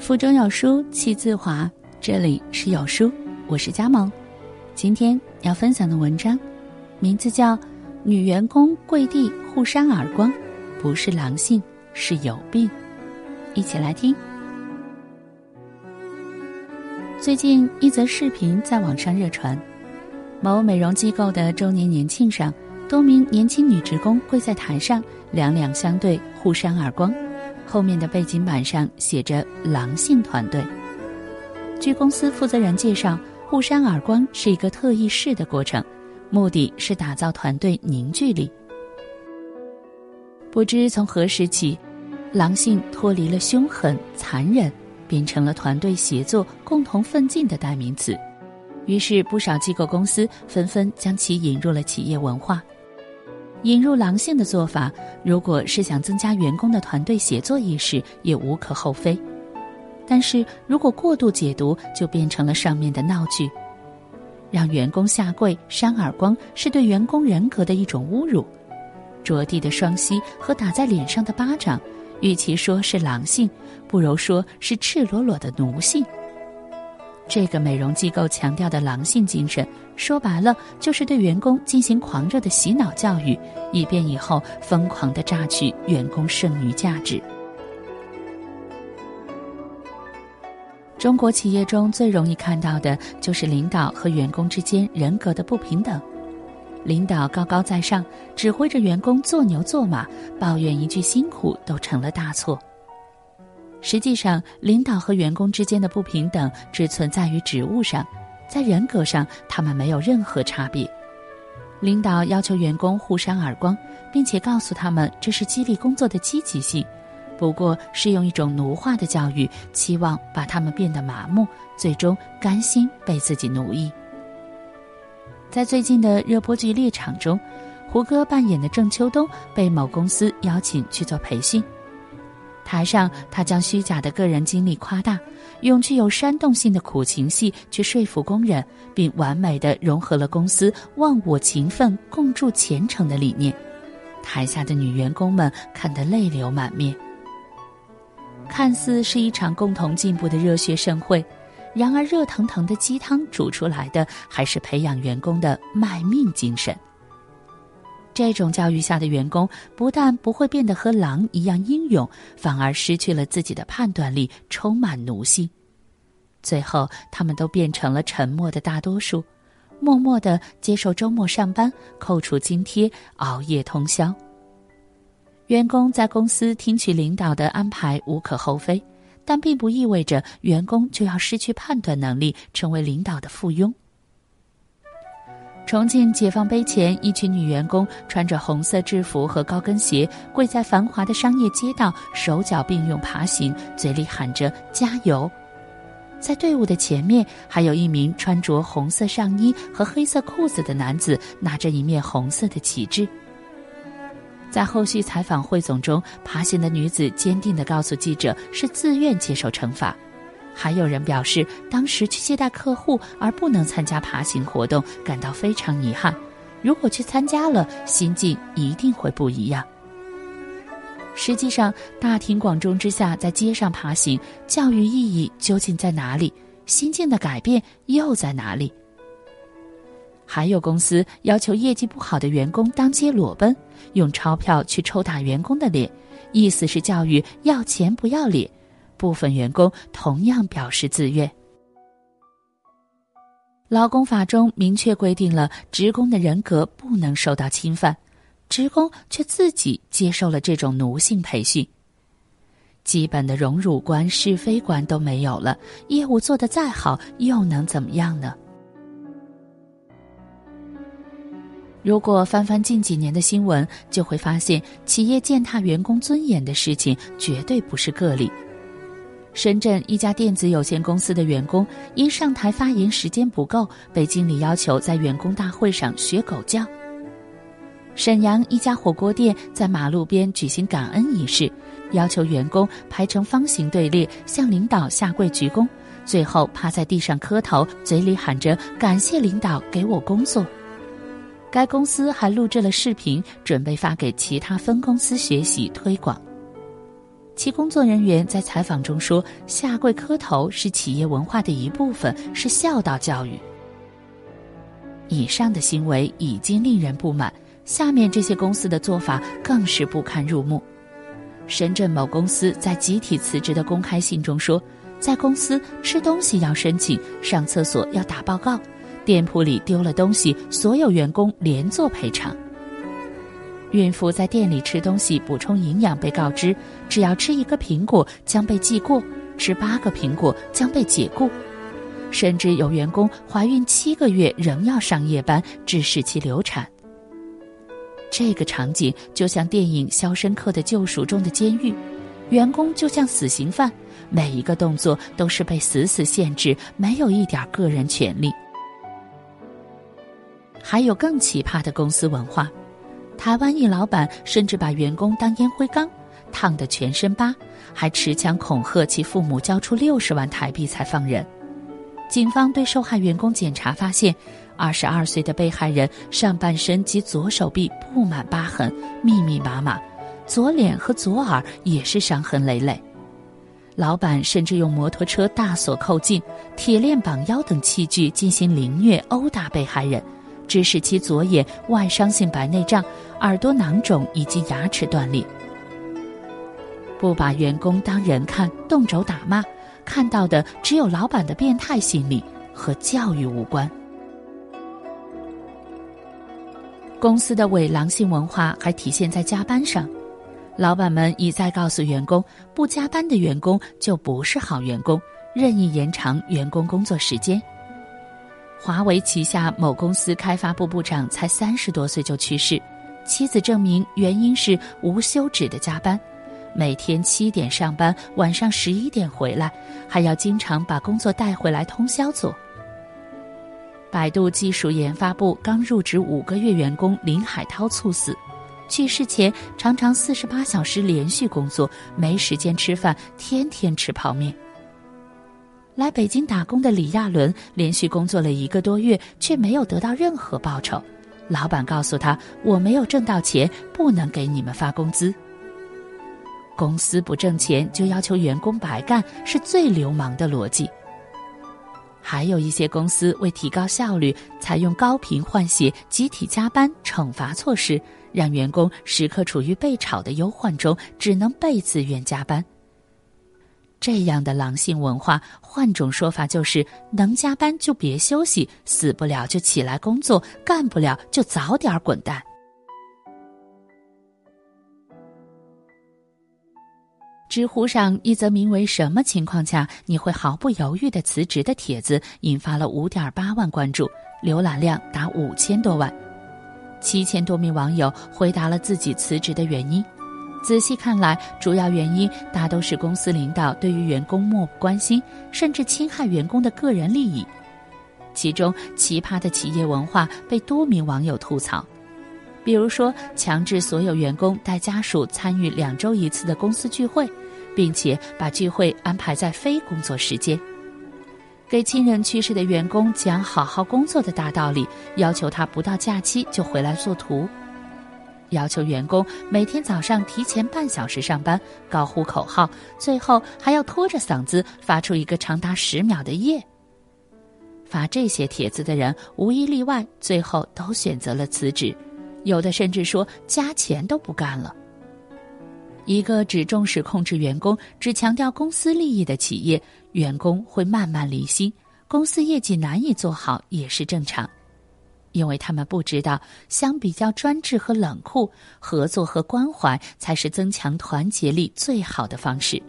腹中有书气自华，这里是有书，我是佳萌。今天要分享的文章，名字叫《女员工跪地互扇耳光，不是狼性，是有病》。一起来听。最近一则视频在网上热传，某美容机构的周年年庆上，多名年轻女职工跪在台上，两两相对，互扇耳光。后面的背景板上写着“狼性团队”。据公司负责人介绍，互扇耳光是一个特意式的过程，目的是打造团队凝聚力。不知从何时起，狼性脱离了凶狠残忍，变成了团队协作、共同奋进的代名词。于是，不少机构公司纷纷将其引入了企业文化。引入狼性的做法，如果是想增加员工的团队协作意识，也无可厚非。但是如果过度解读，就变成了上面的闹剧。让员工下跪扇耳光，是对员工人格的一种侮辱。着地的双膝和打在脸上的巴掌，与其说是狼性，不如说是赤裸裸的奴性。这个美容机构强调的狼性精神，说白了就是对员工进行狂热的洗脑教育，以便以后疯狂的榨取员工剩余价值。中国企业中最容易看到的就是领导和员工之间人格的不平等，领导高高在上，指挥着员工做牛做马，抱怨一句辛苦都成了大错。实际上，领导和员工之间的不平等只存在于职务上，在人格上，他们没有任何差别。领导要求员工互扇耳光，并且告诉他们这是激励工作的积极性，不过是用一种奴化的教育，期望把他们变得麻木，最终甘心被自己奴役。在最近的热播剧《猎场》中，胡歌扮演的郑秋冬被某公司邀请去做培训。台上，他将虚假的个人经历夸大，用具有煽动性的苦情戏去说服工人，并完美的融合了公司忘我勤奋、共筑前程的理念。台下的女员工们看得泪流满面。看似是一场共同进步的热血盛会，然而热腾腾的鸡汤煮出来的，还是培养员工的卖命精神。这种教育下的员工，不但不会变得和狼一样英勇，反而失去了自己的判断力，充满奴性。最后，他们都变成了沉默的大多数，默默的接受周末上班、扣除津贴、熬夜通宵。员工在公司听取领导的安排无可厚非，但并不意味着员工就要失去判断能力，成为领导的附庸。重庆解放碑前，一群女员工穿着红色制服和高跟鞋，跪在繁华的商业街道，手脚并用爬行，嘴里喊着“加油”。在队伍的前面，还有一名穿着红色上衣和黑色裤子的男子，拿着一面红色的旗帜。在后续采访汇总中，爬行的女子坚定地告诉记者：“是自愿接受惩罚。”还有人表示，当时去接待客户而不能参加爬行活动，感到非常遗憾。如果去参加了，心境一定会不一样。实际上，大庭广众之下在街上爬行，教育意义究竟在哪里？心境的改变又在哪里？还有公司要求业绩不好的员工当街裸奔，用钞票去抽打员工的脸，意思是教育要钱不要脸。部分员工同样表示自愿。劳工法中明确规定了职工的人格不能受到侵犯，职工却自己接受了这种奴性培训。基本的荣辱观、是非观都没有了，业务做得再好又能怎么样呢？如果翻翻近几年的新闻，就会发现企业践踏员工尊严的事情绝对不是个例。深圳一家电子有限公司的员工因上台发言时间不够，被经理要求在员工大会上学狗叫。沈阳一家火锅店在马路边举行感恩仪式，要求员工排成方形队列向领导下跪鞠躬，最后趴在地上磕头，嘴里喊着“感谢领导给我工作”。该公司还录制了视频，准备发给其他分公司学习推广。其工作人员在采访中说：“下跪磕头是企业文化的一部分，是孝道教育。”以上的行为已经令人不满，下面这些公司的做法更是不堪入目。深圳某公司在集体辞职的公开信中说，在公司吃东西要申请，上厕所要打报告，店铺里丢了东西，所有员工连做赔偿。孕妇在店里吃东西补充营养，被告知只要吃一个苹果将被记过，吃八个苹果将被解雇。甚至有员工怀孕七个月仍要上夜班，致使其流产。这个场景就像电影《肖申克的救赎》中的监狱，员工就像死刑犯，每一个动作都是被死死限制，没有一点个人权利。还有更奇葩的公司文化，台湾一老板甚至把员工当烟灰缸，烫得全身疤，还持枪恐吓其父母交出六十万台币才放人。警方对受害员工检查发现，二十二岁的被害人上半身及左手臂布满疤痕，密密麻麻，左脸和左耳也是伤痕累累。老板甚至用摩托车大锁扣进、铁链绑腰等器具进行凌虐、殴打被害人，致使其左眼外伤性白内障、耳朵囊肿以及牙齿断裂。不把员工当人看，动手打骂。看到的只有老板的变态心理，和教育无关。公司的伪狼性文化还体现在加班上，老板们一再告诉员工，不加班的员工就不是好员工，任意延长员工工作时间。华为旗下某公司开发部部长才三十多岁就去世，妻子证明原因是无休止的加班。每天七点上班，晚上十一点回来，还要经常把工作带回来通宵做。百度技术研发部刚入职五个月员工林海涛猝死，去世前常常四十八小时连续工作，没时间吃饭，天天吃泡面。来北京打工的李亚伦连续工作了一个多月，却没有得到任何报酬。老板告诉他：“我没有挣到钱，不能给你们发工资。”公司不挣钱就要求员工白干，是最流氓的逻辑。还有一些公司为提高效率，采用高频换血、集体加班惩罚措施，让员工时刻处于被炒的忧患中，只能被自愿加班。这样的狼性文化，换种说法就是能加班就别休息，死不了就起来工作，干不了就早点滚蛋。知乎上一则名为“什么情况下你会毫不犹豫的辞职”的帖子，引发了五点八万关注，浏览量达五千多万。七千多名网友回答了自己辞职的原因。仔细看来，主要原因大都是公司领导对于员工漠不关心，甚至侵害员工的个人利益。其中，奇葩的企业文化被多名网友吐槽。比如说，强制所有员工带家属参与两周一次的公司聚会，并且把聚会安排在非工作时间；给亲人去世的员工讲好好工作的大道理，要求他不到假期就回来做图；要求员工每天早上提前半小时上班，高呼口号，最后还要拖着嗓子发出一个长达十秒的耶。发这些帖子的人无一例外，最后都选择了辞职。有的甚至说加钱都不干了。一个只重视控制员工、只强调公司利益的企业，员工会慢慢离心，公司业绩难以做好也是正常，因为他们不知道，相比较专制和冷酷，合作和关怀才是增强团结力最好的方式。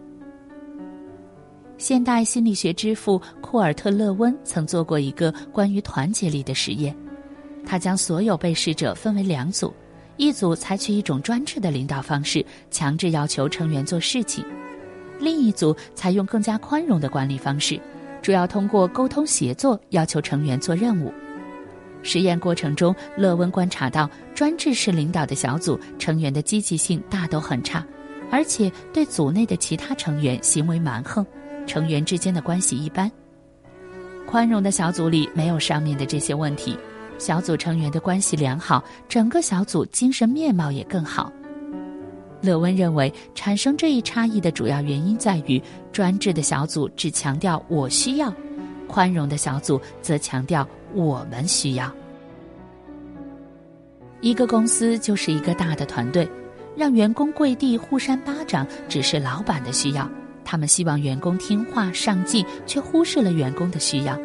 现代心理学之父库尔特·勒温曾做过一个关于团结力的实验。他将所有被试者分为两组，一组采取一种专制的领导方式，强制要求成员做事情；另一组采用更加宽容的管理方式，主要通过沟通协作要求成员做任务。实验过程中，勒温观察到，专制式领导的小组成员的积极性大都很差，而且对组内的其他成员行为蛮横，成员之间的关系一般。宽容的小组里没有上面的这些问题。小组成员的关系良好，整个小组精神面貌也更好。勒温认为，产生这一差异的主要原因在于，专制的小组只强调“我需要”，宽容的小组则强调“我们需要”。一个公司就是一个大的团队，让员工跪地互扇巴掌只是老板的需要，他们希望员工听话上进，却忽视了员工的需要。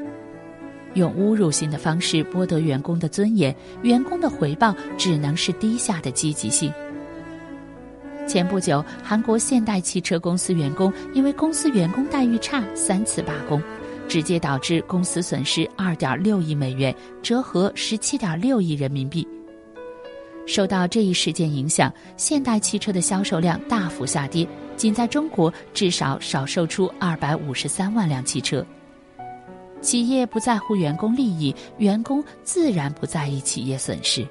用侮辱性的方式剥夺员工的尊严，员工的回报只能是低下的积极性。前不久，韩国现代汽车公司员工因为公司员工待遇差，三次罢工，直接导致公司损失二点六亿美元，折合十七点六亿人民币。受到这一事件影响，现代汽车的销售量大幅下跌，仅在中国至少少售出二百五十三万辆汽车。企业不在乎员工利益，员工自然不在意企业损失。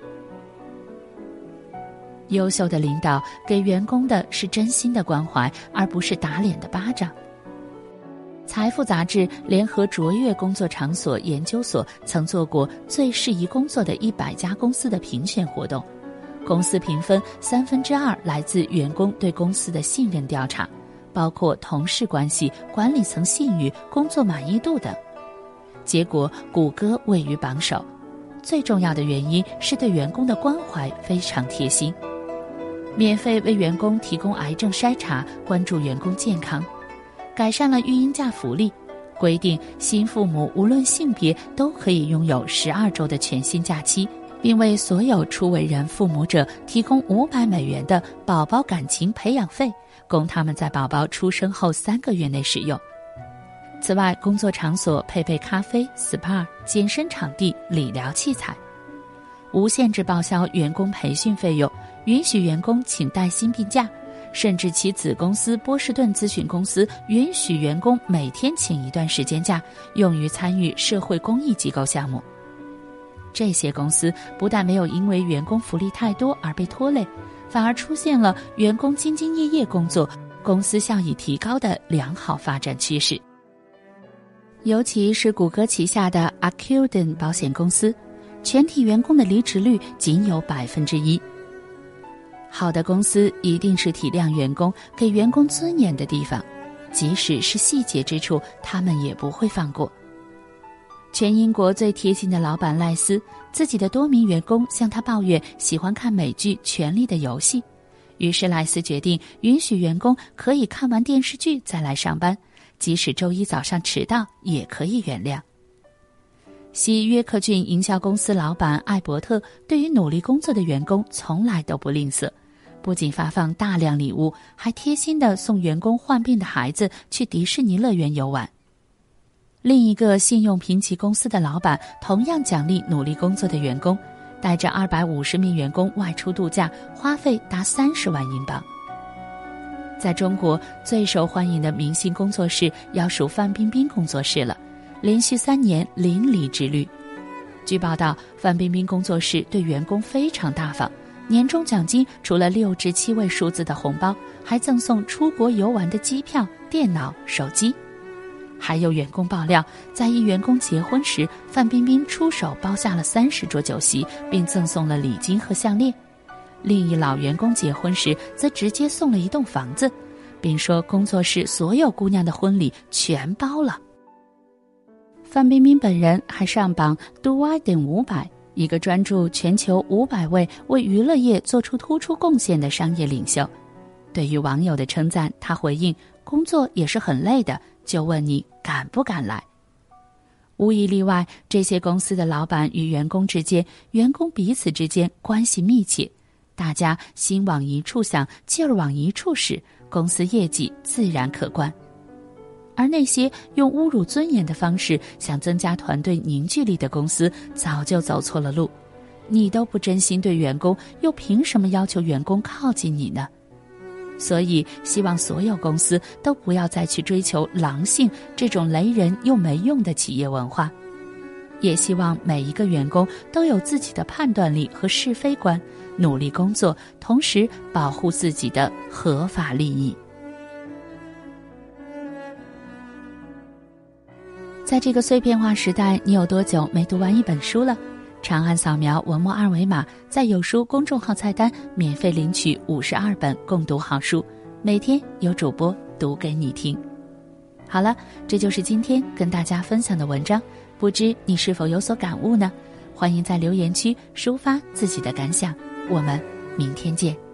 优秀的领导给员工的是真心的关怀，而不是打脸的巴掌。财富杂志联合卓越工作场所研究所曾做过最适宜工作的一百家公司的评选活动，公司评分三分之二来自员工对公司的信任调查，包括同事关系、管理层信誉、工作满意度等。结果，谷歌位于榜首，最重要的原因是对员工的关怀非常贴心。免费为员工提供癌症筛查，关注员工健康，改善了育婴假福利，规定新父母无论性别都可以拥有十二周的全薪假期，并为所有初为人父母者提供五百美元的宝宝感情培养费，供他们在宝宝出生后三个月内使用。此外，工作场所配备咖啡、SPA、健身场地、理疗器材，无限制报销员工培训费用。允许员工请带薪病假，甚至其子公司波士顿咨询公司允许员工每天请一段时间假，用于参与社会公益机构项目。这些公司不但没有因为员工福利太多而被拖累，反而出现了员工兢兢业业工作、公司效益提高的良好发展趋势。尤其是谷歌旗下的 Acuden 保险公司，全体员工的离职率仅有百分之一。好的公司一定是体谅员工、给员工尊严的地方，即使是细节之处，他们也不会放过。全英国最贴心的老板赖斯，自己的多名员工向他抱怨喜欢看美剧《权力的游戏》，于是赖斯决定允许员工可以看完电视剧再来上班，即使周一早上迟到也可以原谅。西约克郡营销公司老板艾伯特对于努力工作的员工从来都不吝啬。不仅发放大量礼物，还贴心的送员工患病的孩子去迪士尼乐园游玩。另一个信用评级公司的老板同样奖励努力工作的员工，带着二百五十名员工外出度假，花费达三十万英镑。在中国最受欢迎的明星工作室要数范冰冰工作室了，连续三年零离职率。据报道，范冰冰工作室对员工非常大方。年终奖金除了六至七位数字的红包，还赠送出国游玩的机票、电脑、手机。还有员工爆料，在一员工结婚时，范冰冰出手包下了三十桌酒席，并赠送了礼金和项链；另一老员工结婚时，则直接送了一栋房子，并说工作室所有姑娘的婚礼全包了。范冰冰本人还上榜 Do I 等五百。一个专注全球五百位为娱乐业做出突出贡献的商业领袖，对于网友的称赞，他回应：“工作也是很累的，就问你敢不敢来。”无一例外，这些公司的老板与员工之间、员工彼此之间关系密切，大家心往一处想，劲儿往一处使，公司业绩自然可观。而那些用侮辱尊严的方式想增加团队凝聚力的公司，早就走错了路。你都不真心对员工，又凭什么要求员工靠近你呢？所以，希望所有公司都不要再去追求狼性这种雷人又没用的企业文化。也希望每一个员工都有自己的判断力和是非观，努力工作，同时保护自己的合法利益。在这个碎片化时代，你有多久没读完一本书了？长按扫描文末二维码，在有书公众号菜单免费领取五十二本共读好书，每天有主播读给你听。好了，这就是今天跟大家分享的文章，不知你是否有所感悟呢？欢迎在留言区抒发自己的感想，我们明天见。